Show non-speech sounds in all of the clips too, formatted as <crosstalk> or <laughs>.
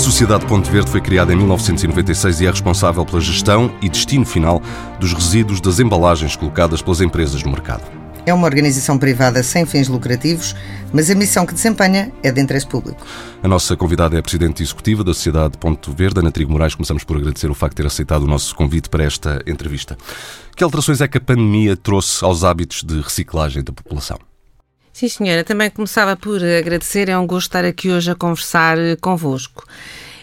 Sociedade Ponte Verde foi criada em 1996 e é responsável pela gestão e destino final dos resíduos das embalagens colocadas pelas empresas no mercado. É uma organização privada sem fins lucrativos, mas a missão que desempenha é de interesse público. A nossa convidada é a Presidente Executiva da Sociedade Ponte Verde, Ana Trigo Moraes. Começamos por agradecer o facto de ter aceitado o nosso convite para esta entrevista. Que alterações é que a pandemia trouxe aos hábitos de reciclagem da população? Sim, senhora. Também começava por agradecer. É um gosto estar aqui hoje a conversar convosco.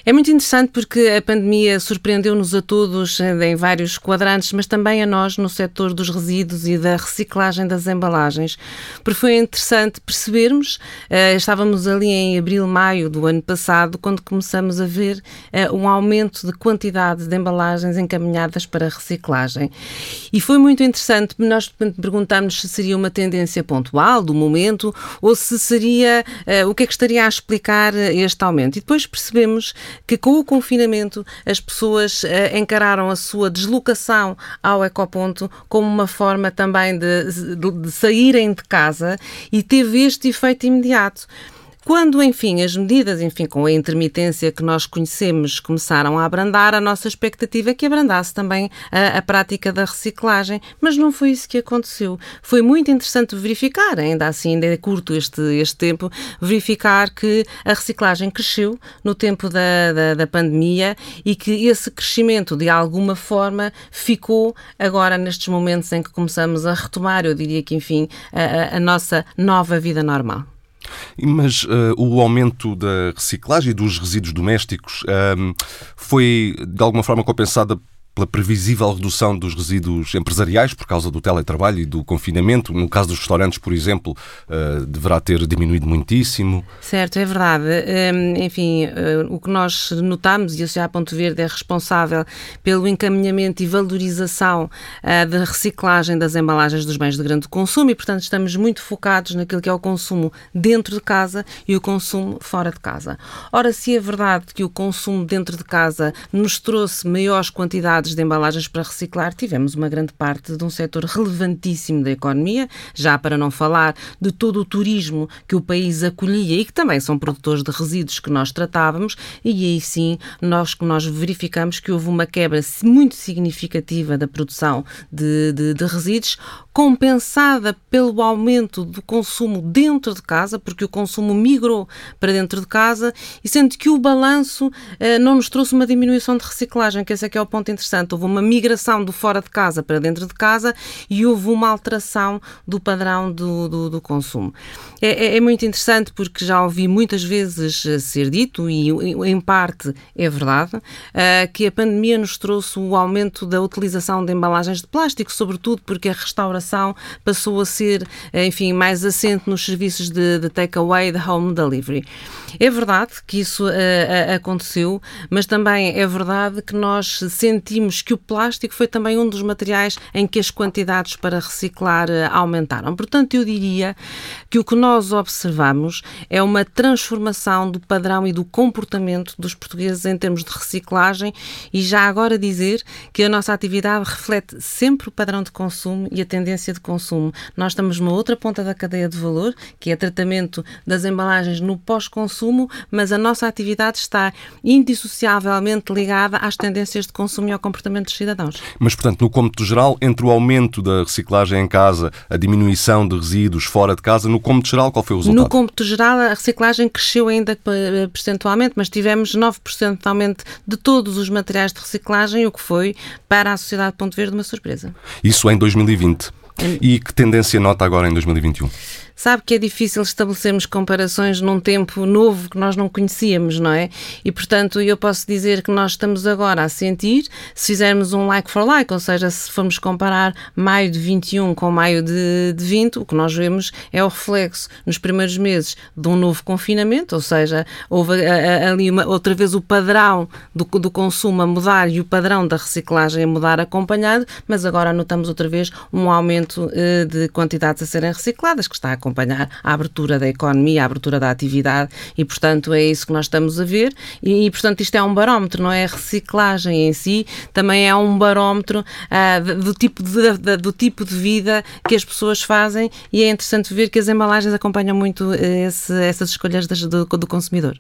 É muito interessante porque a pandemia surpreendeu-nos a todos eh, em vários quadrantes, mas também a nós no setor dos resíduos e da reciclagem das embalagens, porque foi interessante percebermos, uh, estávamos ali em abril, maio do ano passado, quando começamos a ver uh, um aumento de quantidade de embalagens encaminhadas para reciclagem. E foi muito interessante, nós perguntámos se seria uma tendência pontual do momento ou se seria, o que é que estaria a explicar este aumento. E depois percebemos que com o confinamento as pessoas uh, encararam a sua deslocação ao ecoponto como uma forma também de, de, de saírem de casa e teve este efeito imediato. Quando, enfim, as medidas, enfim, com a intermitência que nós conhecemos, começaram a abrandar, a nossa expectativa é que abrandasse também a, a, prática da reciclagem, mas não foi isso que aconteceu. Foi muito interessante verificar, ainda assim, ainda é curto este, este tempo, verificar que a reciclagem cresceu no tempo da, da, da pandemia e que esse crescimento, de alguma forma, ficou agora nestes momentos em que começamos a retomar, eu diria que, enfim, a, a nossa nova vida normal. Mas uh, o aumento da reciclagem dos resíduos domésticos uh, foi de alguma forma compensada pela previsível redução dos resíduos empresariais por causa do teletrabalho e do confinamento. No caso dos restaurantes, por exemplo, uh, deverá ter diminuído muitíssimo. Certo, é verdade. Um, enfim, uh, o que nós notamos, e a Sociedade Ponto Verde é responsável pelo encaminhamento e valorização uh, da reciclagem das embalagens dos bens de grande consumo e, portanto, estamos muito focados naquilo que é o consumo dentro de casa e o consumo fora de casa. Ora, se é verdade que o consumo dentro de casa nos trouxe maiores quantidades de embalagens para reciclar, tivemos uma grande parte de um setor relevantíssimo da economia, já para não falar de todo o turismo que o país acolhia e que também são produtores de resíduos que nós tratávamos, e aí sim nós, nós verificamos que houve uma quebra muito significativa da produção de, de, de resíduos, compensada pelo aumento do consumo dentro de casa, porque o consumo migrou para dentro de casa, e sendo que o balanço eh, não nos trouxe uma diminuição de reciclagem, que esse é que é o ponto interessante. Houve uma migração do fora de casa para dentro de casa e houve uma alteração do padrão do, do, do consumo. É, é, é, muito interessante porque já ouvi muitas vezes eh, ser dito, e em parte é verdade, uh, que a pandemia nos trouxe o aumento da utilização de embalagens de plástico, sobretudo porque a restauração passou a ser, enfim, mais assente nos serviços de, de takeaway, de home delivery. É verdade que isso uh, aconteceu, mas também é verdade que nós sentimos que o plástico foi também um dos materiais em que as quantidades para reciclar uh, aumentaram. Portanto, eu diria que o que nós observamos é uma transformação do padrão e do comportamento dos portugueses em termos de reciclagem e já agora dizer que a nossa atividade reflete sempre o padrão de consumo e a tendência de consumo. Nós estamos numa outra ponta da cadeia de valor, que é tratamento das embalagens no pós-consumo consumo, mas a nossa atividade está indissociavelmente ligada às tendências de consumo e ao comportamento dos cidadãos. Mas, portanto, no cômputo geral, entre o aumento da reciclagem em casa, a diminuição de resíduos fora de casa, no cômputo geral, qual foi o resultado? No cômputo geral, a reciclagem cresceu ainda eh, percentualmente, mas tivemos 9% de aumento de todos os materiais de reciclagem, o que foi para a sociedade Ponto Verde uma surpresa. Isso em 2020. E que tendência nota agora em 2021? Sabe que é difícil estabelecermos comparações num tempo novo que nós não conhecíamos, não é? E, portanto, eu posso dizer que nós estamos agora a sentir, se fizermos um like for like, ou seja, se formos comparar maio de 21 com maio de, de 20, o que nós vemos é o reflexo nos primeiros meses de um novo confinamento, ou seja, houve ali uma, outra vez o padrão do, do consumo a mudar e o padrão da reciclagem a mudar acompanhado, mas agora notamos outra vez um aumento uh, de quantidades a serem recicladas, que está a acompanhar a abertura da economia, a abertura da atividade e, portanto, é isso que nós estamos a ver e, e portanto, isto é um barómetro, não é? A reciclagem em si também é um barómetro uh, do, tipo de, de, do tipo de vida que as pessoas fazem e é interessante ver que as embalagens acompanham muito esse, essas escolhas do, do consumidor.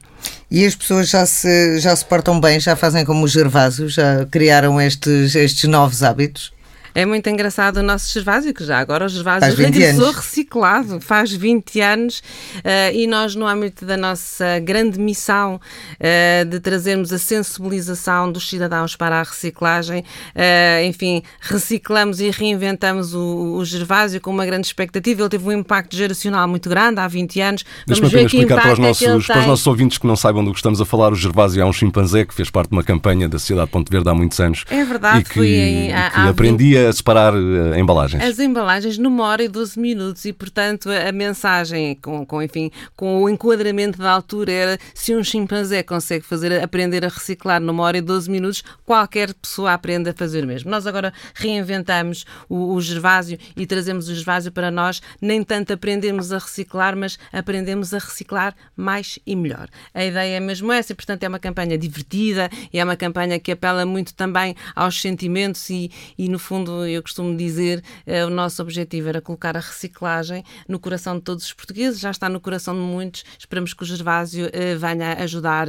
E as pessoas já se, já se portam bem, já fazem como o Gervásio, já criaram estes, estes novos hábitos? É muito engraçado o nosso Gervásio, que já agora o Gervásio regressou reciclado, faz 20 anos, uh, e nós, no âmbito da nossa grande missão uh, de trazermos a sensibilização dos cidadãos para a reciclagem, uh, enfim, reciclamos e reinventamos o, o Gervásio com uma grande expectativa. Ele teve um impacto geracional muito grande há 20 anos. Deixa-me apenas explicar para os, nossos, para os nossos ouvintes que não saibam do que estamos a falar. O Gervásio é um chimpanzé que fez parte de uma campanha da Sociedade Ponte Verde há muitos anos. É verdade, e que, em, há, que aprendia a separar uh, embalagens? As embalagens numa hora e 12 minutos e, portanto, a, a mensagem com, com, enfim, com o enquadramento da altura era se um chimpanzé consegue fazer, aprender a reciclar numa hora e 12 minutos, qualquer pessoa aprende a fazer o mesmo. Nós agora reinventamos o, o Gervásio e trazemos o Gervásio para nós, nem tanto aprendemos a reciclar, mas aprendemos a reciclar mais e melhor. A ideia é mesmo essa e, portanto, é uma campanha divertida e é uma campanha que apela muito também aos sentimentos e, e no fundo, eu costumo dizer, eh, o nosso objetivo era colocar a reciclagem no coração de todos os portugueses, já está no coração de muitos. Esperamos que o Gervásio eh, venha ajudar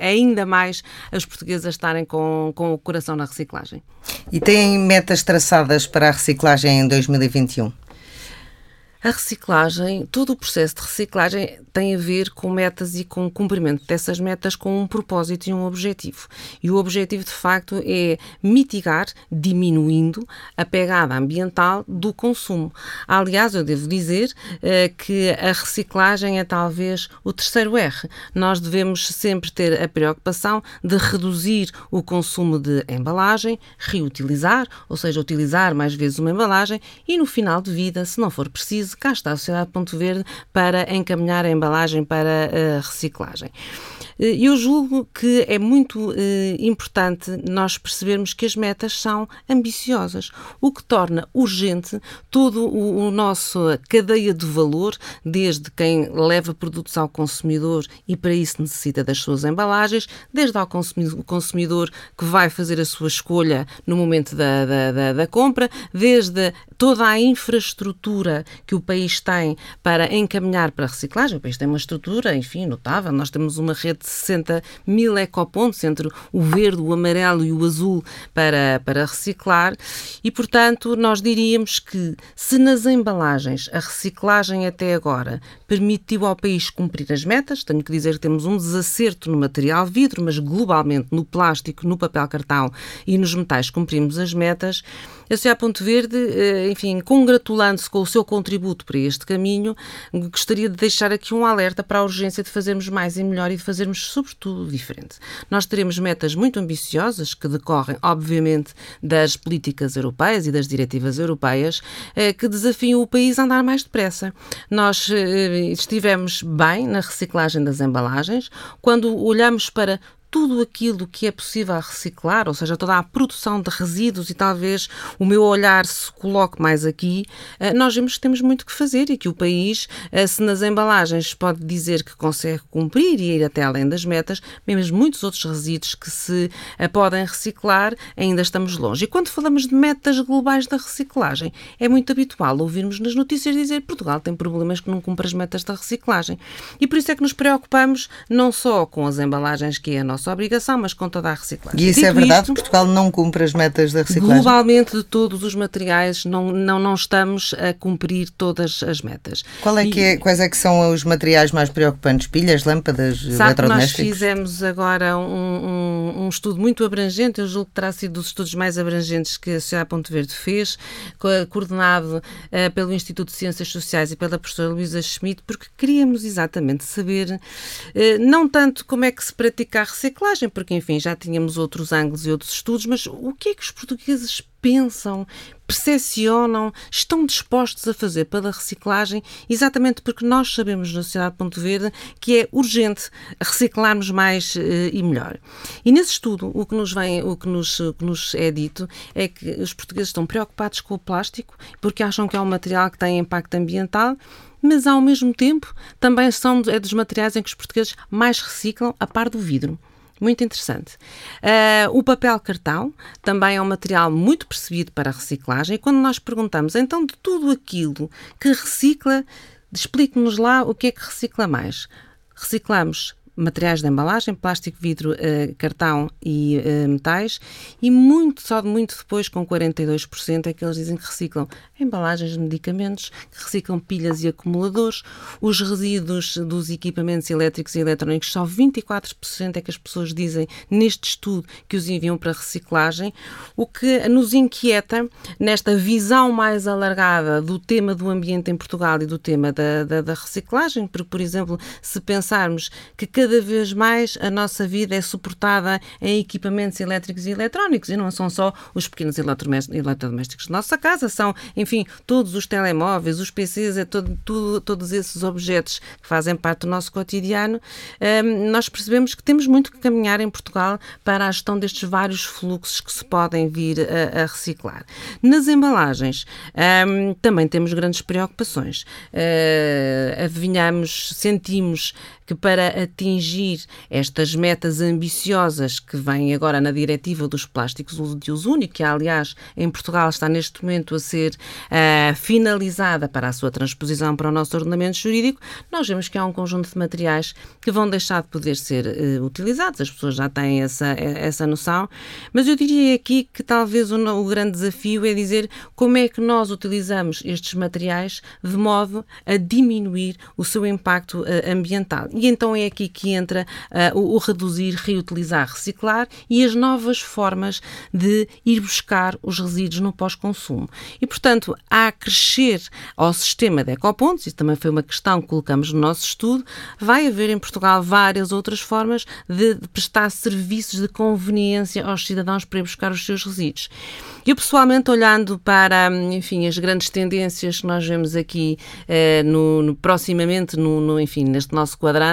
ainda mais os portugueses a estarem com, com o coração na reciclagem. E têm metas traçadas para a reciclagem em 2021? A reciclagem, todo o processo de reciclagem tem a ver com metas e com o cumprimento dessas metas com um propósito e um objetivo. E o objetivo, de facto, é mitigar, diminuindo a pegada ambiental do consumo. Aliás, eu devo dizer eh, que a reciclagem é talvez o terceiro R. Nós devemos sempre ter a preocupação de reduzir o consumo de embalagem, reutilizar, ou seja, utilizar mais vezes uma embalagem e no final de vida, se não for preciso, cá está a Sociedade Ponto Verde para encaminhar a embalagem para a reciclagem. Eh, eu julgo que é muito eh, importante nós percebermos que as metas são ambiciosas, o que torna urgente todo o, o nosso cadeia de valor, desde quem leva produtos ao consumidor e para isso necessita das suas embalagens, desde ao consumidor que vai fazer a sua escolha no momento da, da, da, da compra, desde toda a infraestrutura que o país tem para encaminhar para a reciclagem. O país tem uma estrutura, enfim, notável. Nós temos uma rede 60 mil ecopontos entre o verde, o amarelo e o azul para, para reciclar. E, portanto, nós diríamos que se nas embalagens a reciclagem até agora permitiu ao país cumprir as metas, tenho que dizer que temos um desacerto no material vidro, mas globalmente no plástico, no papel cartão e nos metais cumprimos as metas, a Sociedade Ponto Verde, eh, enfim, congratulando-se com o seu contributo para este caminho, gostaria de deixar aqui um alerta para a urgência de fazermos mais e melhor e de fazermos, sobretudo, diferente. Nós teremos metas muito ambiciosas que decorrem, obviamente, das políticas europeias e das diretivas europeias eh, que desafiam o país a andar mais depressa. Nós eh, estivemos bem na reciclagem das embalagens. Quando olhamos para tudo aquilo que é possível reciclar, ou seja, toda a produção de resíduos e talvez o meu olhar se coloque mais aqui, eh, nós vemos que temos muito que fazer e que o país, eh, se nas embalagens pode dizer que consegue cumprir e ir até além das metas, mesmo muitos outros resíduos que se eh, podem reciclar, ainda estamos longe. E quando falamos de metas globais da reciclagem, é muito habitual ouvirmos nas notícias dizer que Portugal tem problemas que não cumpre as metas da reciclagem. E por isso é que nos preocupamos não só com as embalagens que é a nossa nossa obrigação, mas com toda a reciclagem. E isso é Dito é verdade? Isto, Portugal não cumpre as metas da reciclagem? Globalmente, de todos os materiais, não, não, não estamos a cumprir todas as metas. Qual é que é, quais é que são os materiais mais preocupantes? Pilhas, lâmpadas, sabe eletrodomésticos? Nós fizemos agora um, um, um, estudo muito abrangente, eu julgo que terá sido dos estudos mais abrangentes que a Sociedade Ponto Verde fez, coordenado uh, pelo Instituto de Ciências Sociais e pela professora Luísa Schmidt, porque queríamos exatamente saber, uh, não tanto como é que se pratica a reciclagem, reciclagem, porque, enfim, já tínhamos outros ângulos e outros estudos, mas o que é que os portugueses pensam, percepcionam, estão dispostos a fazer pela reciclagem, exatamente porque nós sabemos na Sociedade Ponto Verde que é urgente reciclarmos mais uh, e melhor. E nesse estudo, o que nos vem, o que nos, o que nos é dito é que os portugueses estão preocupados com o plástico porque acham que é um material que tem impacto ambiental mas ao mesmo tempo também são é dos materiais em que os portugueses mais reciclam, a par do vidro. Muito interessante. Uh, o papel cartão também é um material muito percebido para a reciclagem. E quando nós perguntamos, então, de tudo aquilo que recicla, explique-nos lá o que é que recicla mais. Reciclamos materiais de embalagem, plástico, vidro, uh, cartão e uh, metais, e muito, só de muito depois, com 42%, é que eles dizem que reciclam embalagens de medicamentos, que reciclam pilhas e acumuladores, os resíduos dos equipamentos elétricos e eletrónicos, só 24% é que as pessoas dizem neste estudo que os enviam para reciclagem, o que nos inquieta nesta visão mais alargada do tema do ambiente em Portugal e do tema da, da, da reciclagem, porque, por exemplo, se pensarmos que cada vez mais a nossa vida é suportada em equipamentos elétricos e eletrónicos, e não são só os pequenos eletrodomésticos da nossa casa, são, enfim, todos os telemóveis, os PCs, é todo, tudo, todos esses objetos que fazem parte do nosso cotidiano, um, nós percebemos que temos muito que caminhar em Portugal para a gestão destes vários fluxos que se podem vir a, a reciclar. Nas embalagens, um, também temos grandes preocupações. Uh, adivinhamos, sentimos que para atingir estas metas ambiciosas que vêm agora na diretiva dos plásticos de uso único, que aliás em Portugal está neste momento a ser uh, finalizada para a sua transposição para o nosso ordenamento jurídico, nós vemos que há um conjunto de materiais que vão deixar de poder ser uh, utilizados. As pessoas já têm essa, essa noção, mas eu diria aqui que talvez o, o grande desafio é dizer como é que nós utilizamos estes materiais de modo a diminuir o seu impacto ambiental. E então é aqui que entra uh, o, o, reduzir, reutilizar, reciclar e as novas formas de ir buscar os resíduos no pós-consumo. E, portanto, a crescer ao sistema de ecopontos, isso também foi uma questão que colocamos no nosso estudo, vai haver em Portugal várias outras formas de, de prestar serviços de conveniência aos cidadãos para ir buscar os seus resíduos. Eu, pessoalmente, olhando para, enfim, as grandes tendências que nós vemos aqui eh, no, no, proximamente, no, no, enfim, neste nosso quadrante,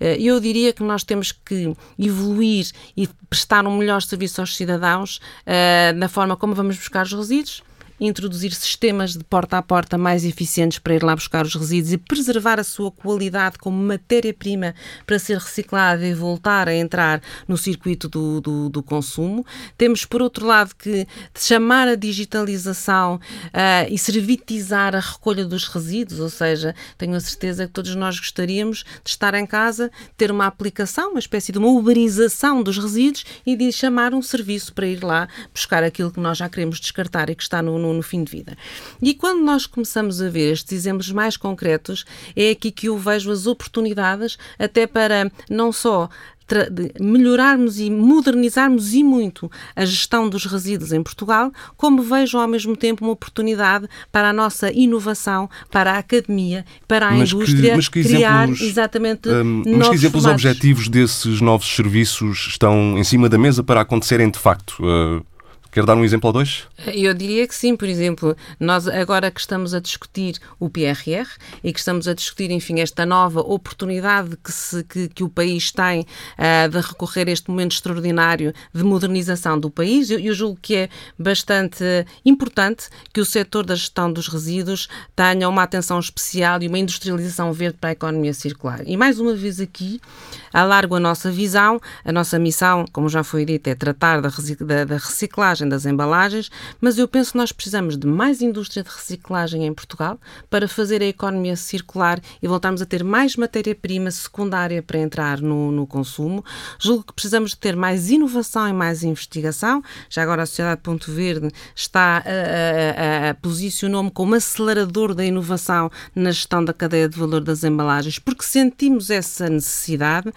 eh, eu diria que nós temos que evoluir e prestar um melhor serviço aos cidadãos eh, na forma como vamos buscar os resíduos, introduzir sistemas de porta a porta mais eficientes para ir lá buscar os resíduos e preservar a sua qualidade como matéria-prima para ser reciclada e voltar a entrar no circuito do, do, do consumo. Temos, por outro lado, que chamar a digitalização uh, e servitizar a recolha dos resíduos, ou seja, tenho a certeza que todos nós gostaríamos de estar em casa, ter uma aplicação, uma espécie de uma uberização dos resíduos e de chamar um serviço para ir lá buscar aquilo que nós já queremos descartar e que está no, no no, no fim de vida. E quando nós começamos a ver estes exemplos mais concretos, é aqui que eu vejo as oportunidades até para não só melhorarmos e modernizarmos e muito a gestão dos resíduos em Portugal, como vejo ao mesmo tempo uma oportunidade para a nossa inovação, para a academia, para a mas indústria que, mas que criar exemplos, exatamente um, Mas que exemplos formatos. objetivos desses novos serviços estão em cima da mesa para acontecerem de facto? Uh... Quer dar um exemplo ou dois? Eu diria que sim, por exemplo, nós agora que estamos a discutir o PRR e que estamos a discutir, enfim, esta nova oportunidade que, se, que, que o país tem uh, de recorrer a este momento extraordinário de modernização do país, eu, eu, julgo que é bastante importante que o setor da gestão dos resíduos tenha uma atenção especial e uma industrialização verde para a economia circular. E mais uma vez aqui, alargo a nossa visão, a nossa missão, como já foi dito, é tratar da, da, da reciclagem reciclagem das embalagens, mas eu penso que nós precisamos de mais indústria de reciclagem em Portugal para fazer a economia circular e voltarmos a ter mais matéria-prima secundária para entrar no, no consumo. Julgo que precisamos de ter mais inovação e mais investigação. Já agora a Sociedade Ponto Verde está a, a, a posicionou-me como acelerador da inovação na gestão da cadeia de valor das embalagens, porque sentimos essa necessidade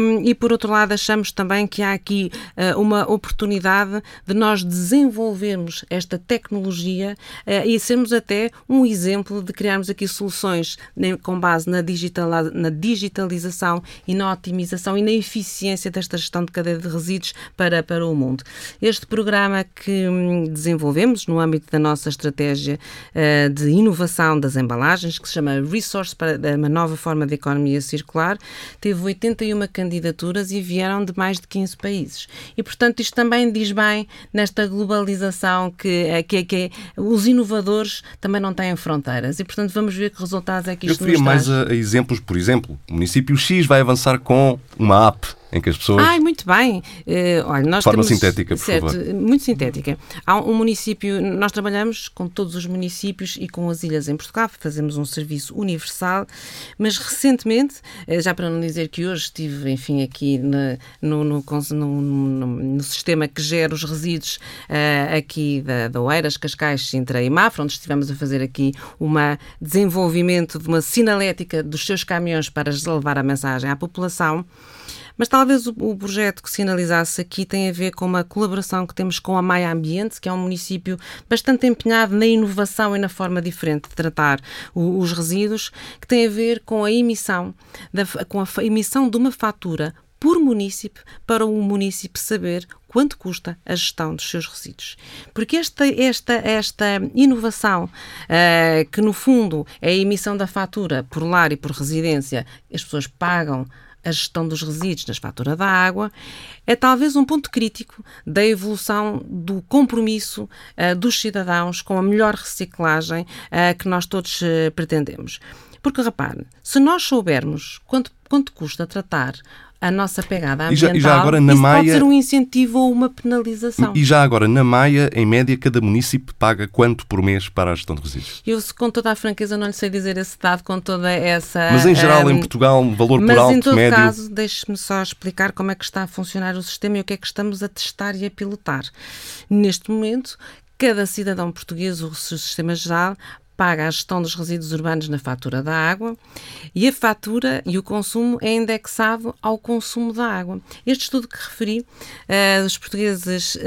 um, e, por outro lado, achamos também que há aqui uh, uma oportunidade de nós nós desenvolvermos esta tecnologia uh, e sermos até um exemplo de criarmos aqui soluções né, com base na, digital, na digitalização e na otimização e na eficiência desta gestão de cadeia de resíduos para, para o mundo. Este programa que hum, desenvolvemos no âmbito da nossa estratégia uh, de inovação das embalagens, que se chama Resource para uma nova forma de economia circular, teve 81 candidaturas e vieram de mais de 15 países. E, portanto, isto também diz bem nesta globalização que, eh, que, que os inovadores também não têm fronteiras. E, portanto, vamos ver que resultados é que isto Eu referia mais a, a exemplos, por exemplo, o município X vai avançar com uma app em que as pessoas. Ai, muito bem. Uh, olha, nós forma temos, sintética, por certo, favor. Muito sintética. Há um município, nós trabalhamos com todos os municípios e com as ilhas em Portugal, fazemos um serviço universal, mas recentemente, uh, já para não dizer que hoje estive, enfim, aqui no, no, no, no, sistema que gera os resíduos uh, aqui da, da Oeiras, Cascais, Sintra e Mafra, onde estivemos a fazer aqui um desenvolvimento de uma sinalética dos seus caminhões para levar a mensagem à população. Mas talvez o, o, projeto que sinalizasse aqui tem a ver com uma colaboração que temos com a Maia Ambiente, que é um município bastante empenhado na inovação e na forma diferente de tratar o, os resíduos, que tem a ver com a emissão, da, com a emissão de uma fatura por município para o município saber quanto custa a gestão dos seus resíduos. Porque esta, esta, esta inovação, uh, que no fundo é a emissão da fatura por lar e por residência, as pessoas pagam a gestão dos resíduos na fatura da água, é talvez um ponto crítico da evolução do compromisso uh, dos cidadãos com a melhor reciclagem uh, que nós todos uh, pretendemos. Porque, repare, se nós soubermos quanto, quanto custa tratar a nossa pegada ambiental, e já, e já agora, na isso Maia, pode ser um incentivo ou uma penalização. E já agora, na Maia, em média, cada município paga quanto por mês para a gestão de resíduos? Eu, com toda a franqueza, não lhe sei dizer esse dado com toda essa... Mas, em geral, um, em Portugal, valor por alto, Mas, em todo médio... caso, deixe-me só explicar como é que está a funcionar o sistema e o que é que estamos a testar e a pilotar. Neste momento, cada cidadão português, o sistema geral, paga a gestão dos resíduos urbanos na fatura da água e a fatura e o consumo é indexado ao consumo da água. Este estudo que referi uh, dos portugueses uh,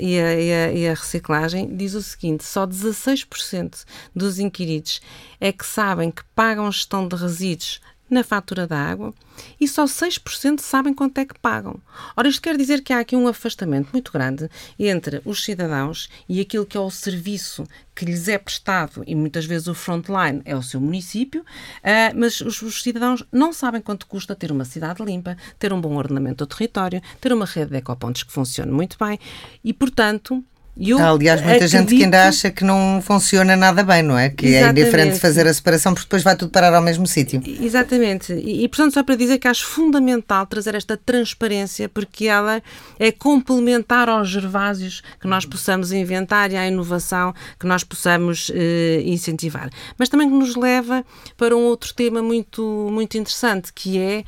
e, a, e, a, e, a, reciclagem diz o seguinte: só 16% dos inquiridos é que sabem que pagam gestão de resíduos na fatura da água e só 6% sabem quanto é que pagam. Ora, isto quer dizer que há aqui um afastamento muito grande entre os cidadãos e aquilo que é o serviço que lhes é prestado, e muitas vezes o frontline é o seu município, uh, mas os, cidadãos não sabem quanto custa ter uma cidade limpa, ter um bom ordenamento do território, ter uma rede de ecopontos que funcione muito bem e, portanto, eu Aliás, muita acredito... gente que ainda acha que não funciona nada bem, não é? Que é Exatamente. é diferente fazer a separação porque depois vai tudo parar ao mesmo sítio. Exatamente. E, e, portanto, só para dizer que acho fundamental trazer esta transparência porque ela é complementar aos gervásios que nós possamos inventar e à inovação que nós possamos eh, incentivar. Mas também que nos leva para um outro tema muito, muito interessante que é,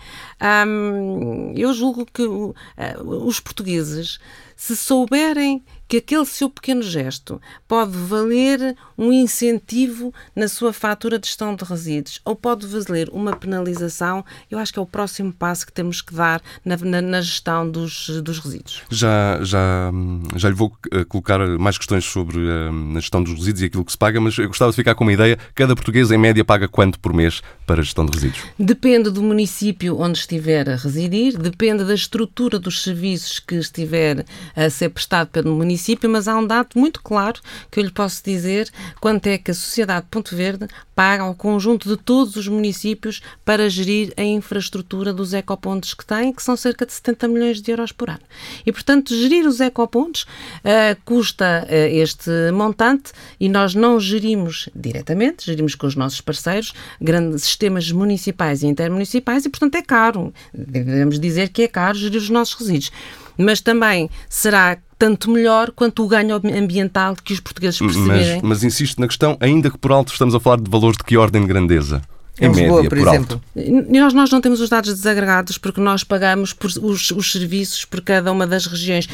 hum, eu julgo que uh, os portugueses se souberem que aquele seu pequeno gesto pode valer um incentivo na sua fatura de gestão de resíduos ou pode valer uma penalização, eu acho que é o próximo passo que temos que dar na, na, na gestão dos, dos resíduos. Já, já, já lhe vou eh, colocar mais questões sobre eh, a gestão dos resíduos e aquilo que se paga, mas eu gostava de ficar com uma ideia. Cada português, em média, paga quanto por mês para a gestão de resíduos? Depende do município onde estiver a residir, depende da estrutura dos serviços que estiver a ser prestado pelo município município, mas há um dado muito claro que eu lhe posso dizer quanto é que a Sociedade Ponto Verde paga ao conjunto de todos os municípios para gerir a infraestrutura dos ecopontos que têm, que são cerca de 70 milhões de euros por ano. E, portanto, gerir os ecopontos uh, custa uh, este montante e nós não gerimos diretamente, gerimos com os nossos parceiros, grandes sistemas municipais e intermunicipais e, portanto, é caro. Devemos dizer que é caro gerir os nossos resíduos. Mas também será tanto melhor quanto o ganho ambiental que os portugueses perceberem. Mas, mas insisto na questão, ainda que por alto estamos a falar de valores de que ordem de grandeza? Em Lisboa, média, por, por exemplo. Nós, nós não temos os dados desagradados porque nós pagamos por os, os serviços por cada uma das regiões.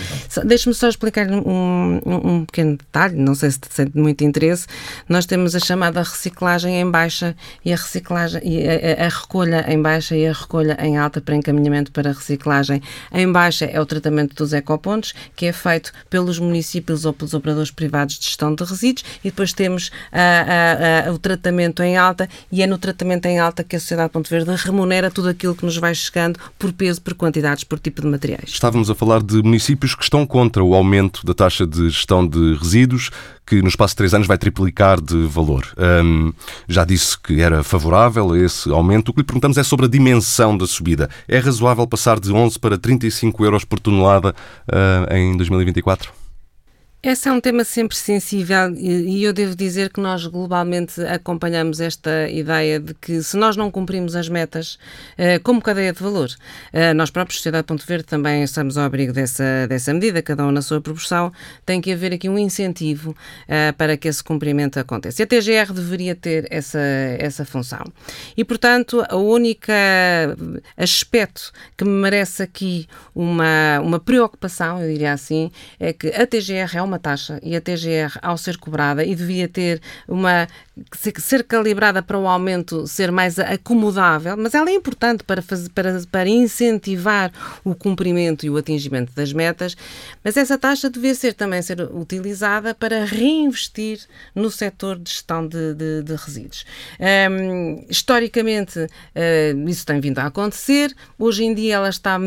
Deixe-me só explicar um, um, pequeno detalhe, não sei se tem muito interesse. Nós temos a chamada reciclagem em baixa e a reciclagem e a, a, recolha em baixa e a recolha em alta para encaminhamento para reciclagem. Em baixa é o tratamento dos ecopontos, que é feito pelos municípios ou pelos operadores privados de gestão de resíduos, e depois temos a, o tratamento em alta e é no tratamento em alta que a Sociedade Ponto Verde remunera tudo aquilo que nos vai chegando por peso, por quantidades, por tipo de materiais. Estávamos a falar de municípios que estão contra o aumento da taxa de gestão de resíduos, que no espaço de três anos vai triplicar de valor. Um, já disse que era favorável a esse aumento. O que lhe perguntamos é sobre a dimensão da subida. É razoável passar de 11 para 35 euros por tonelada uh, em 2024? Esse é um tema sempre sensível e eu devo dizer que nós globalmente acompanhamos esta ideia de que se nós não cumprimos as metas eh, como cadeia de valor, eh, nós próprios, Sociedade Ponto Verde, também estamos ao abrigo dessa, dessa medida, cada um na sua proporção, tem que haver aqui um incentivo eh, para que esse cumprimento aconteça. E a TGR deveria ter essa, essa função. E, portanto, o único aspecto que me merece aqui uma, uma preocupação, eu diria assim, é que a TGR é uma uma taxa e a TGR, ao ser cobrada, e devia ter uma ser calibrada para o aumento ser mais acomodável, mas ela é importante para, fazer, para, para incentivar o cumprimento e o atingimento das metas, mas essa taxa devia ser também ser utilizada para reinvestir no setor de gestão de, de, de resíduos. Um, historicamente, uh, isso tem vindo a acontecer, hoje em dia ela está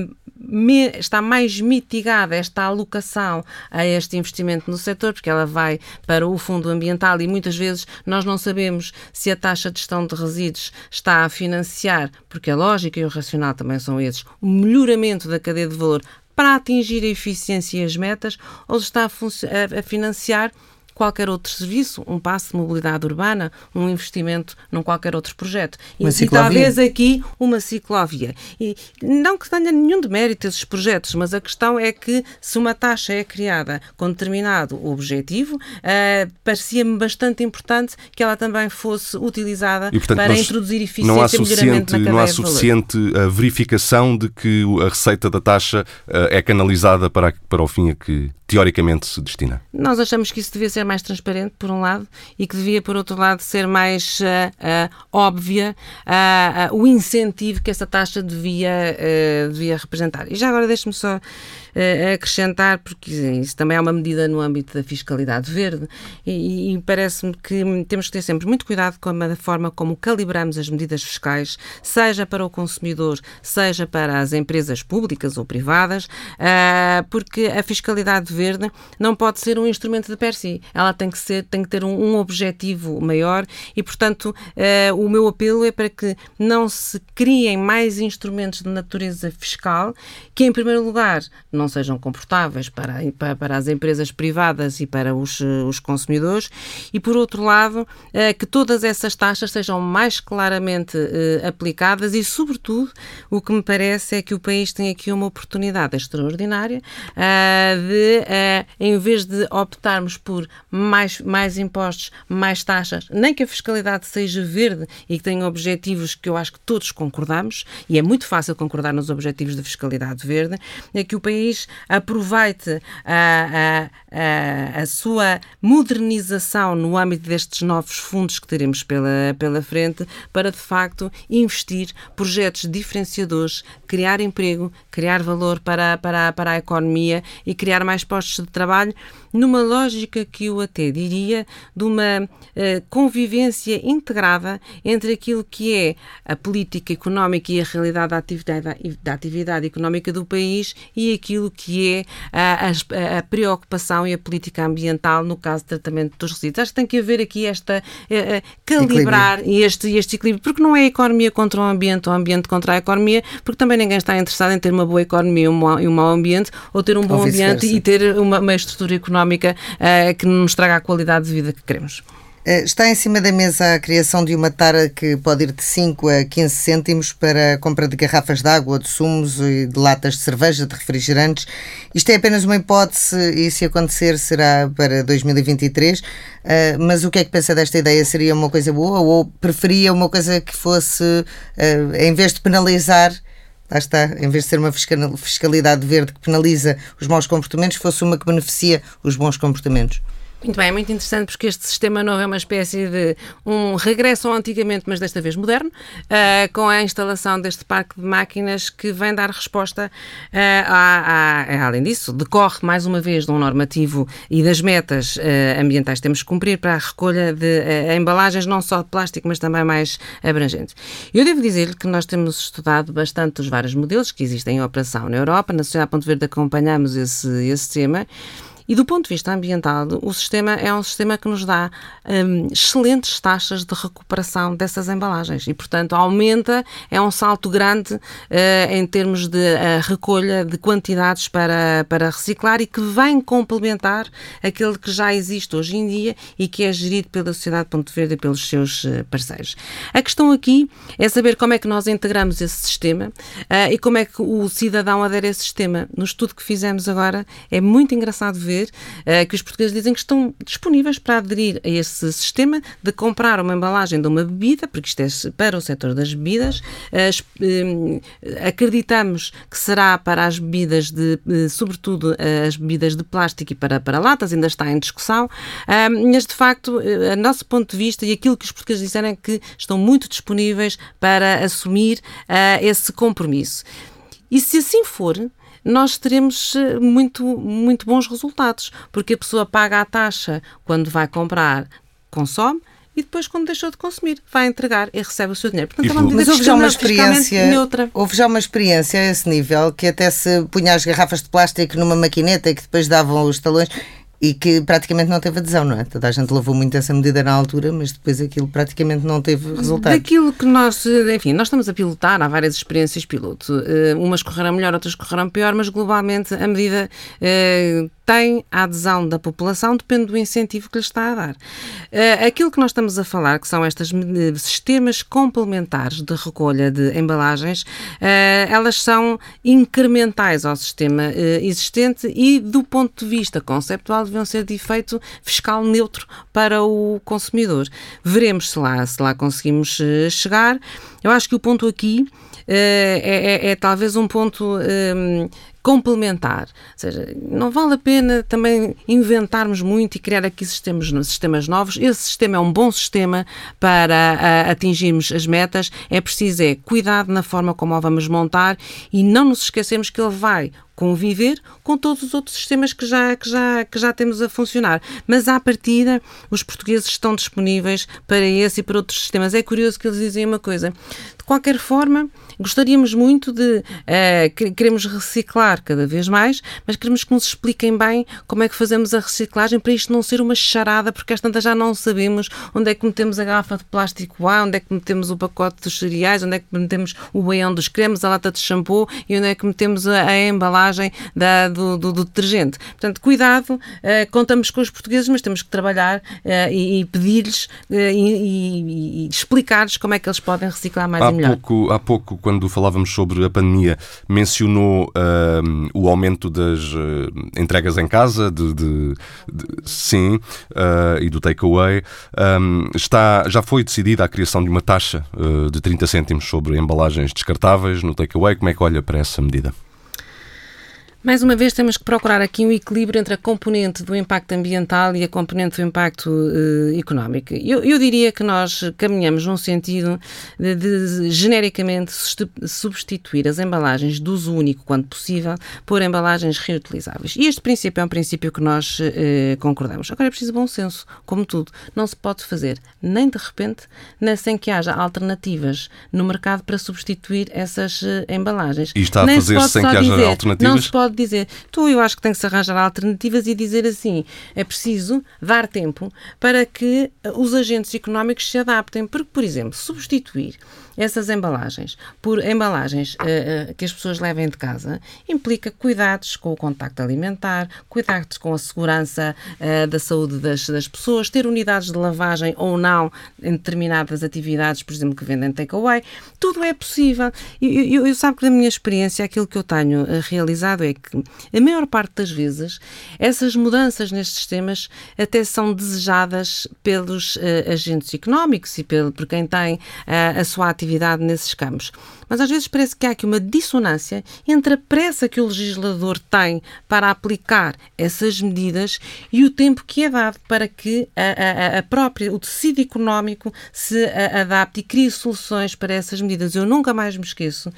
está mais mitigada esta alocação a este investimento no setor, porque ela vai para o fundo ambiental e muitas vezes nós não sabemos se a taxa de gestão de resíduos está a financiar, porque a lógica e o racional também são esses, o melhoramento da cadeia de valor para atingir a eficiência e as metas, ou está a, a financiar qualquer outro serviço, um passo de mobilidade urbana, um investimento num qualquer outro projeto. Uma e, e talvez aqui uma ciclovia. E não que tenha nenhum demérito esses projetos, mas a questão é que se uma taxa é criada com determinado objetivo, uh, parecia-me bastante importante que ela também fosse utilizada e, portanto, para introduzir eficiência não há e melhoramento na cadeia Não há suficiente uh, verificação de que a receita da taxa uh, é canalizada para, para o fim a que teoricamente se destina? Nós achamos que isso devia ser mais transparente, por um lado, e que devia, por outro lado, ser mais uh, uh, óbvia uh, o incentivo que essa taxa devia, devia representar. E já agora deixe-me só uh, acrescentar, porque isso também é uma medida no âmbito da fiscalidade verde, e, e parece-me que temos que ter sempre muito cuidado com a forma como calibramos as medidas fiscais, seja para o consumidor, seja para as empresas públicas ou privadas, uh, porque a fiscalidade verde não pode ser um instrumento de per si, ela tem que, ser, tem que ter um, um objetivo maior e, portanto, uh, o meu apelo é para que não se criem mais instrumentos de natureza fiscal que, em primeiro lugar, não sejam confortáveis para, para, para as empresas privadas e para os, os consumidores, e por outro lado, eh, que todas essas taxas sejam mais claramente eh, aplicadas e, sobretudo, o que me parece é que o país tem aqui uma oportunidade extraordinária eh, de, em vez de optarmos por mais, mais impostos, mais taxas, nem que a fiscalidade seja verde e que tenha objetivos que eu acho que todos concordamos, e é muito fácil concordar nos objetivos da fiscalidade verde, é que o país país aproveite a, a, a, sua modernização no âmbito destes novos fundos que teremos pela, pela frente para, de facto, investir projetos diferenciadores, criar emprego, criar valor para, para, para a economia e criar mais postos de trabalho numa lógica que eu até diria de uma uh, convivência integrada entre aquilo que é a política económica e a realidade da atividade, da atividade económica do país e aquilo que é a, a, a, preocupação e a política ambiental no caso do tratamento dos resíduos. Acho que tem que haver aqui esta uh, calibrar equilíbrio. este, este equilíbrio, porque não é a economia contra o ambiente ou o ambiente contra a economia, porque também ninguém está interessado em ter uma boa economia e um mau ambiente, ou ter um bom ambiente e ter uma, uma estrutura económica uh, que nos traga a qualidade de vida que queremos. Eh, está em cima da mesa a criação de uma tara que pode ir de 5 a 15 cêntimos para a compra de garrafas de água, de sumos e de latas de cerveja, de refrigerantes. Isto é apenas uma hipótese e, se acontecer, será para 2023. Eh, mas o que é que pensa desta ideia? Seria uma coisa boa ou preferia uma coisa que fosse, em vez de penalizar, lá está, em vez de ser uma fiscalidade verde que penaliza os maus comportamentos, fosse uma que beneficia os bons comportamentos? Muito bem, é muito interessante porque este sistema novo é uma espécie de um regresso ao antigamente, mas desta vez moderno, uh, com a instalação deste parque de máquinas que vem dar resposta uh, a, a, além disso, decorre mais uma vez de um normativo e das metas uh, ambientais. Que temos que cumprir para a recolha de embalagens, não só de plástico, mas também mais abrangentes. Eu devo dizer que nós temos estudado bastante os vários modelos que existem em operação na Europa, na Sociedade Ponto Verde acompanhamos esse, esse tema e do ponto de vista ambiental, o sistema é um sistema que nos dá um, excelentes taxas de recuperação dessas embalagens e, portanto, aumenta, é um salto grande uh, em termos de uh, recolha de quantidades para, para reciclar e que vem complementar aquele que já existe hoje em dia e que é gerido pela Sociedade Ponto Verde e pelos seus uh, parceiros. A questão aqui é saber como é que nós integramos esse sistema e como é que o cidadão adere a esse sistema. No estudo que fizemos agora, é muito engraçado ver dizer uh, que os portugueses dizem que estão disponíveis para aderir a esse sistema de comprar uma embalagem de uma bebida, porque isto é para o setor das bebidas. Uh, acreditamos que será para as bebidas de, sobretudo as bebidas de plástico e para, para latas, ainda está em discussão, mas de facto, a nosso ponto de vista e aquilo que os portugueses disseram é que estão muito disponíveis para assumir esse compromisso. E se assim for, nós teremos eh, muito, muito bons resultados, porque a pessoa paga a taxa quando vai comprar, consome, e depois, quando deixou de consumir, vai entregar e recebe o seu dinheiro. Portanto, é uma Mas houve já uma experiência neutra. Houve já uma experiência a esse nível que até se punha as garrafas de plástico numa maquineta e que depois davam os talões e que praticamente não teve adesão, não é? Toda a gente levou muito essa medida na altura, mas depois aquilo praticamente não teve resultado. Daquilo que nós, enfim, nós estamos a pilotar, há várias experiências piloto. Eh, umas correram melhor, outras correram pior, mas globalmente a medida eh, tem a adesão da população, depende do incentivo que lhe está a dar. Uh, aquilo que nós estamos a falar, que são estes sistemas complementares de recolha de embalagens, uh, elas são incrementais ao sistema uh, existente e, do ponto de vista conceptual, deviam ser de efeito fiscal neutro para o consumidor. Veremos se lá, se lá conseguimos chegar. Eu acho que o ponto aqui é, é, é, talvez um ponto um, complementar. Ou seja, não vale a pena também inventarmos muito e criar aqui sistemas, sistemas novos. Esse sistema é um bom sistema para a, atingirmos as metas. É preciso é cuidado na forma como o vamos montar e não nos esquecemos que ele vai conviver com todos os outros sistemas que já, que já, que já temos a funcionar. Mas, à partida, os portugueses estão disponíveis para esse e para outros sistemas. É curioso que eles dizem uma coisa. De qualquer forma, gostaríamos muito de. Uh, queremos reciclar cada vez mais, mas queremos que nos expliquem bem como é que fazemos a reciclagem para isto não ser uma charada, porque às tantas já não sabemos onde é que metemos a garrafa de plástico A, onde é que metemos o pacote dos cereais, onde é que metemos o baião dos cremes, a lata de shampoo e onde é que metemos a, a embalagem da, do, do, do, detergente. Portanto, cuidado, uh, contamos com os portugueses, mas temos que trabalhar uh, e, e pedir-lhes uh, e, e explicar-lhes como é que eles podem reciclar mais há e melhor. Pouco, há pouco, quando falávamos sobre a pandemia, mencionou o aumento das entregas em casa, de, de, de sim, e do takeaway. Um, está, já foi decidida a criação de uma taxa de 30 cêntimos sobre embalagens descartáveis no takeaway. Como é que olha para essa medida? Mais uma vez, temos que procurar aqui um equilíbrio entre a componente do impacto ambiental e a componente do impacto uh, económico. Eu, eu, diria que nós caminhamos num sentido de, de, genericamente substituir as embalagens de uso único, quando possível, por embalagens reutilizáveis. E este princípio é um princípio que nós uh, concordamos. Agora é preciso bom senso, como tudo. Não se pode fazer nem de repente, nem sem que haja alternativas no mercado para substituir essas uh, embalagens. E está a fazer se sem que haja dizer, alternativas? Não se pode dizer, tu eu acho que tem que se arranjar alternativas e dizer assim, é preciso dar tempo para que os agentes económicos se adaptem, porque, por exemplo, substituir essas embalagens por embalagens uh, uh, que as pessoas levem de casa implica cuidados com o contacto alimentar, cuidados com a segurança uh, da saúde das, das pessoas, ter unidades de lavagem ou não em determinadas atividades, por exemplo, que vendem takeaway. Tudo é possível. E eu, eu, sabe que da minha experiência, aquilo que eu tenho realizado é que a maior parte das vezes essas mudanças nestes sistemas até são desejadas pelos agentes económicos e pelo, por quem tem a sua atividade atividade nesses campos. Mas às vezes parece que há aqui uma dissonância entre a pressa que o legislador tem para aplicar essas medidas e o tempo que é dado para que a, a, a própria, o tecido económico se adapte e crie soluções para essas medidas. Eu nunca mais me esqueço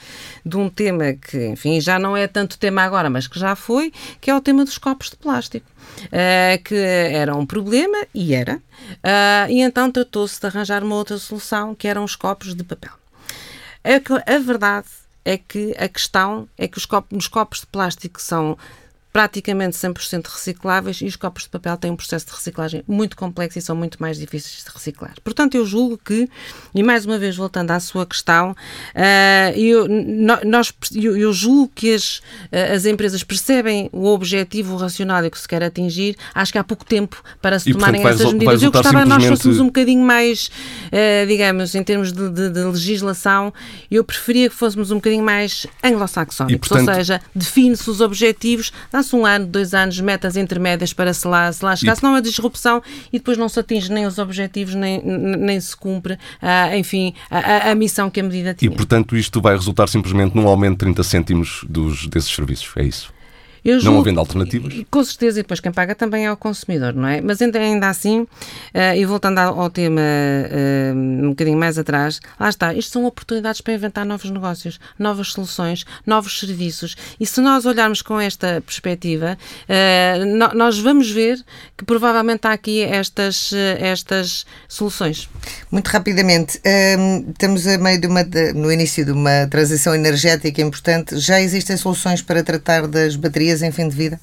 de um tema que, enfim, já não é tanto tema agora, mas que já foi, que é o tema dos copos de plástico. Uh, que era um problema, e era, uh, e então tratou-se de arranjar uma outra solução, que eram os copos de papel. A, a verdade é que a questão é que os copos, os copos de plástico são praticamente 100% recicláveis e os copos de papel têm um processo de reciclagem muito complexo e são muito mais difíceis de reciclar. Portanto, eu julgo que, e mais uma vez voltando à sua questão, uh, eu, nós, eu, eu, julgo que as, uh, as empresas percebem o objetivo racional que se quer atingir, acho que há pouco tempo para se e, tomarem portanto, essas medidas. Eu gostava que nós fôssemos um bocadinho mais, uh, digamos, em termos de, de, de, legislação, eu preferia que fôssemos um bocadinho mais anglo-saxónicos, ou seja, define-se os objetivos, um ano, dois anos, metas intermédias para se lá, se lá chegar, e... senão a disrupção e depois não se atinge nem os objetivos, nem, nem se cumpre, uh, enfim, a, a, missão que a medida tinha. E, portanto, isto vai resultar simplesmente num aumento de 30 cêntimos dos, desses serviços, é isso? Eu não havendo alternativas? Com certeza, e depois quem paga também é o consumidor, não é? Mas ainda, ainda assim, uh, e voltando ao, tema uh, um bocadinho mais atrás, lá está, isto são oportunidades para inventar novos negócios, novas soluções, novos serviços. E se nós olharmos com esta perspectiva, uh, no, nós vamos ver que provavelmente há aqui estas, estas soluções. Muito rapidamente, um, estamos a meio de uma, de, no início de uma transição energética importante. Já existem soluções para tratar das baterias em fim de vida?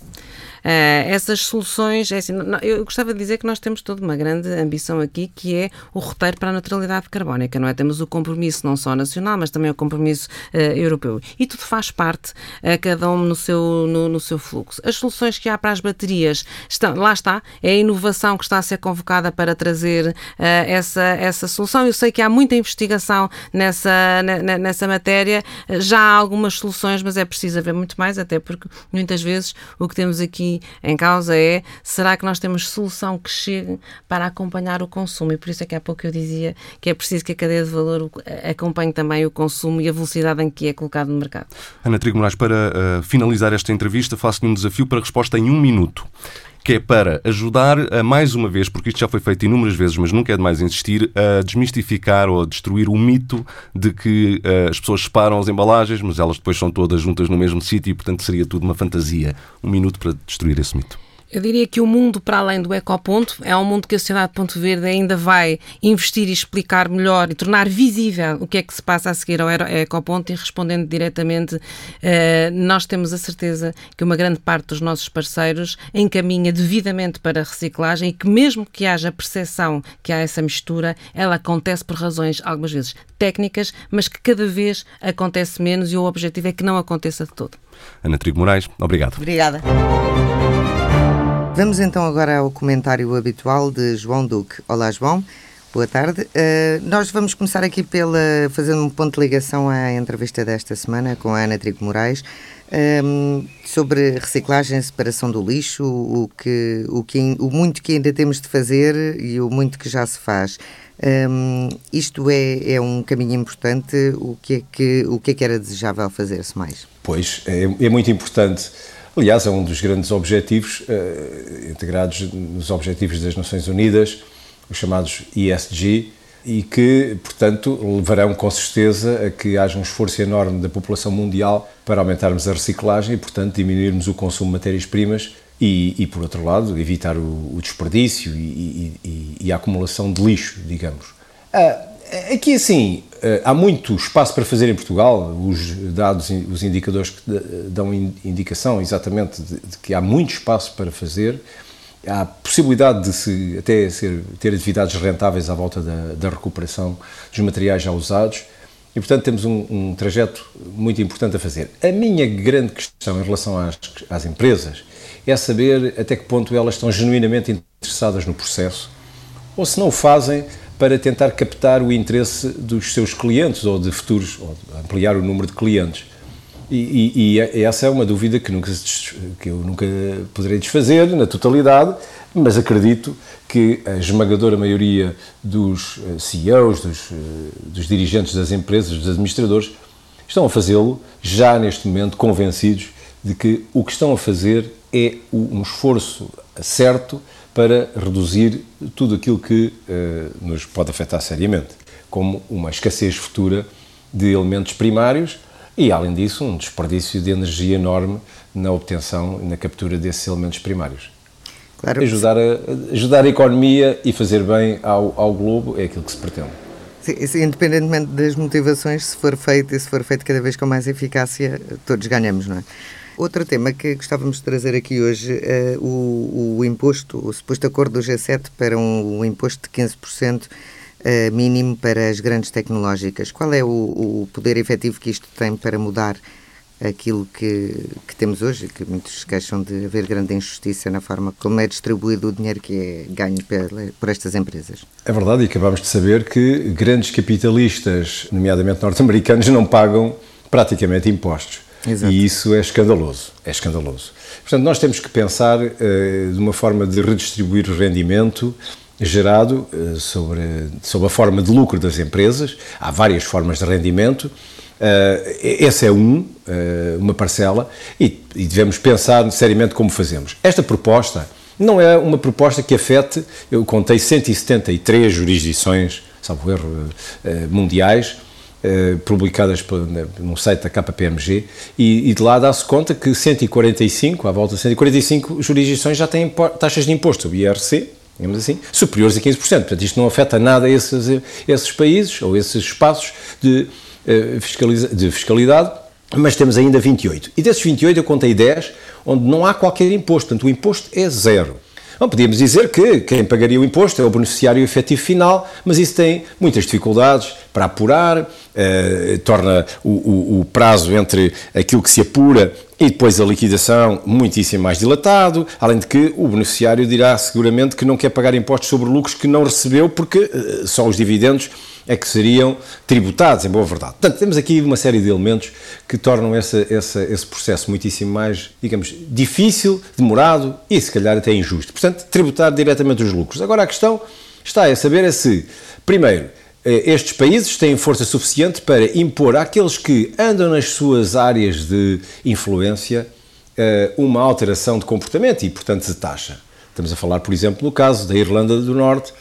Uh, essas soluções, é assim, eu gostava de dizer que nós temos toda uma grande ambição aqui, que é o roteiro para a neutralidade carbónica, não é? Temos o compromisso não só nacional, mas também o compromisso uh, europeu. E tudo faz parte, uh, cada um no seu, no, no, seu fluxo. As soluções que há para as baterias, estão, lá está, é a inovação que está a ser convocada para trazer essa, essa solução. Eu sei que há muita investigação nessa, nessa matéria, já há algumas soluções, mas é preciso haver muito mais, até porque muitas vezes o que temos aqui em causa é será que nós temos solução que chegue para acompanhar o consumo? E por isso é que há pouco eu dizia que é preciso que a cadeia de valor acompanhe também o consumo e a velocidade em que é colocado no mercado. Ana Trigo Moraes, para uh, finalizar esta entrevista, faço-lhe um desafio para resposta em um minuto que é para ajudar a mais uma vez, porque isto já foi feito inúmeras vezes, mas nunca é demais insistir, a desmistificar ou a destruir o mito de que uh, as pessoas separam as embalagens, mas elas depois são todas juntas no mesmo sítio e, portanto, seria tudo uma fantasia. Um minuto para destruir esse mito. Eu diria que o mundo para além do ecoponto é um mundo que a Sociedade Ponto Verde ainda vai investir e explicar melhor e tornar visível o que é que se passa a seguir ao ecoponto e respondendo diretamente, eh, nós temos a certeza que uma grande parte dos nossos parceiros encaminha devidamente para a reciclagem e que mesmo que haja percepção que há essa mistura, ela acontece por razões algumas vezes técnicas, mas que cada vez acontece menos e o objetivo é que não aconteça de todo. Ana Trigo Moraes, obrigado. Obrigada. Vamos então agora ao comentário habitual de João Duque. Olá, João. Boa tarde. Uh, nós vamos começar aqui pela fazendo um ponto de ligação à entrevista desta semana com a Ana Trigo Moraes um, ehm, sobre reciclagem, separação do lixo, o que, o que o muito que ainda temos de fazer e o muito que já se faz. Um, ehm, isto é, é um caminho importante. O que é que o que é que era desejável fazer-se mais? Pois é, é muito importante Aliás, é um dos grandes objetivos uh, integrados nos Objetivos das Nações Unidas, os chamados ESG, e que, portanto, levarão com certeza a que haja um esforço enorme da população mundial para aumentarmos a reciclagem e, portanto, diminuirmos o consumo de matérias-primas e, e, por outro lado, evitar o, o desperdício e, e, e, a acumulação de lixo, digamos. Uh, Aqui, assim, eh, há muito espaço para fazer em Portugal. Os dados, os indicadores que dão indicação exatamente de que há muito espaço para fazer. Há possibilidade de se até ser, ter atividades rentáveis à volta da, da recuperação dos materiais já usados. E, portanto, temos um, um, trajeto muito importante a fazer. A minha grande questão em relação às, às empresas é saber até que ponto elas estão genuinamente interessadas no processo ou se não o fazem para tentar captar o interesse dos seus clientes ou de futuros, ou ampliar o número de clientes. E, e, e, essa é uma dúvida que, nunca, que eu nunca poderei desfazer na totalidade, mas acredito que a esmagadora maioria dos eh, CEOs, dos, eh, dos dirigentes das empresas, dos administradores, estão a fazê-lo já neste momento convencidos de que o que estão a fazer é um esforço certo para reduzir tudo aquilo que uh, nos pode afetar seriamente, como uma escassez futura de elementos primários e, além disso, um desperdício de energia enorme na obtenção e na captura desses elementos primários. Claro ajudar, a, ajudar a economia e fazer bem ao, ao globo é aquilo que se pretende. Independentemente das motivações, se for feito e se for feito cada vez com mais eficácia, todos ganhamos, não é? Outro tema que gostávamos de trazer aqui hoje é o, o imposto, o suposto acordo do G7 para um, um imposto de 15% uh, mínimo para as grandes tecnológicas. Qual é o, o poder efetivo que isto tem para mudar aquilo que, que temos hoje, que muitos queixam de haver grande injustiça na forma como é distribuído o dinheiro que é ganho por estas empresas. É verdade, e acabamos de saber que grandes capitalistas, nomeadamente norte-americanos, não pagam praticamente impostos. Exato. E isso é escandaloso, é escandaloso. Portanto, nós temos que pensar uh, de uma forma de redistribuir o rendimento gerado uh, sobre, sobre a forma de lucro das empresas. Há várias formas de rendimento. Uh, essa é um, uma parcela, e, e devemos pensar seriamente como fazemos. Esta proposta não é uma proposta que afete, eu contei 173 jurisdições, salvo erro, mundiais, eh, publicadas no site da KPMG e, e de lá dá-se conta que 145, à volta de 145 jurisdições já têm taxas de imposto, o IRC, digamos assim, superiores a 15%. Portanto, isto não afeta nada esses, esses países ou esses espaços de, de fiscalidade, mas temos ainda 28. E desses 28 eu contei 10 onde não há qualquer imposto, portanto o imposto é zero. Bom, podíamos dizer que quem pagaria o imposto é o beneficiário efetivo final, mas isso tem muitas dificuldades para apurar, eh, torna o, o, o, prazo entre aquilo que se apura e depois a liquidação muitíssimo mais dilatado, além de que o beneficiário dirá seguramente que não quer pagar impostos sobre lucros que não recebeu porque eh, só os dividendos é que seriam tributados, em boa verdade. Portanto, temos aqui uma série de elementos que tornam essa, essa, esse processo muitíssimo mais, digamos, difícil, demorado e, se calhar, até injusto. Portanto, tributar diretamente os lucros. Agora, a questão está a saber é se, primeiro, estes países têm força suficiente para impor àqueles que andam nas suas áreas de influência eh, uma alteração de comportamento e, portanto, de taxa. Estamos a falar, por exemplo, no caso da Irlanda do Norte,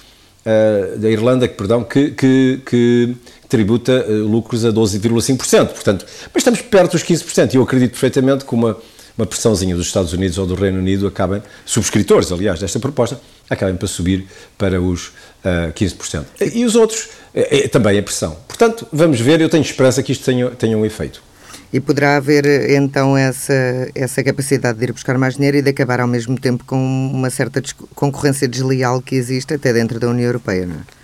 uh, da Irlanda, perdão, que, que, que tributa lucros a 12,5%. Portanto, mas estamos perto dos 15%. E eu acredito perfeitamente que uma, uma pressãozinha dos Estados Unidos ou do Reino Unido acabem, subscritores, aliás, desta proposta, acabem para subir para os uh, eh, 15%. E os outros, é, também a pressão. Portanto, vamos ver, eu tenho esperança que isto tenha, tenha um efeito. E poderá haver então essa, essa capacidade de ir buscar mais dinheiro e de acabar ao mesmo tempo com uma certa concorrência desleal que existe até dentro da União Europeia, não é?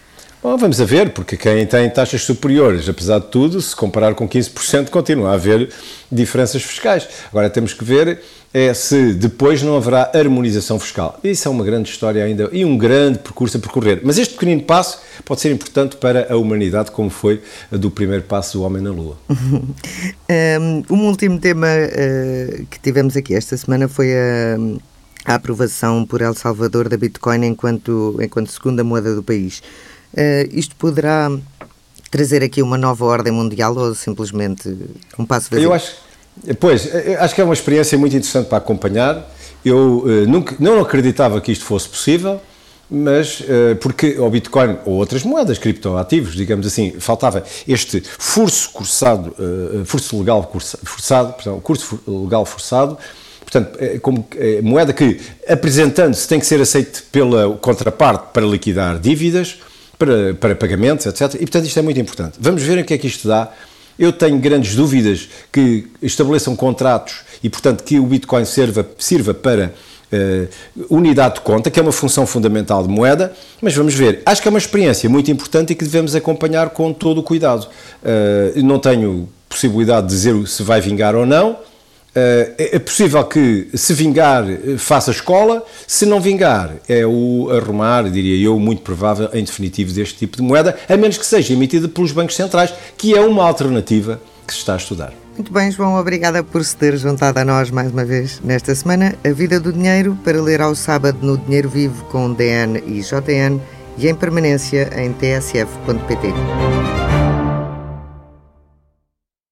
Bom, vamos a ver, porque quem tem taxas superiores, apesar de tudo, se comparar com 15%, continua a haver diferenças fiscais. Agora temos que ver é se depois não haverá harmonização fiscal. Isso é uma grande história ainda e um grande percurso a percorrer. Mas este pequenino passo pode ser importante para a humanidade, como foi do primeiro passo do homem na Lua. <laughs> um, último tema uh, que tivemos aqui esta semana foi a, a aprovação por El Salvador da Bitcoin enquanto, enquanto segunda moeda do país. Uh, isto poderá trazer aqui uma nova ordem mundial ou simplesmente um passo vazio? Eu acho, pois, acho que é uma experiência muito interessante para acompanhar. Eu uh, nunca, não acreditava que isto fosse possível, mas uh, porque ao Bitcoin ou outras moedas, criptoativos, digamos assim, faltava este furso cursado, uh, legal forçado, perdão, curso legal forçado, portanto, é como é moeda que, apresentando-se, tem que ser aceite pela contraparte para liquidar dívidas, para, para pagamentos, etc. E, portanto, isto é muito importante. Vamos ver o que é que isto dá. Eu tenho grandes dúvidas que estabeleçam contratos e, portanto, que o Bitcoin sirva, sirva para uh, unidade de conta, que é uma função fundamental de moeda, mas vamos ver. Acho que é uma experiência muito importante e que devemos acompanhar com todo o cuidado. Uh, não tenho possibilidade de dizer se vai vingar ou não, é possível que, se vingar, faça escola, se não vingar, é o arrumar, diria eu, muito provável, em definitivo, deste tipo de moeda, a menos que seja emitida pelos bancos centrais, que é uma alternativa que se está a estudar. Muito bem, João, obrigada por se ter juntado a nós mais uma vez nesta semana. A Vida do Dinheiro, para ler ao sábado no Dinheiro Vivo com DN e JN e em permanência em tsf.pt.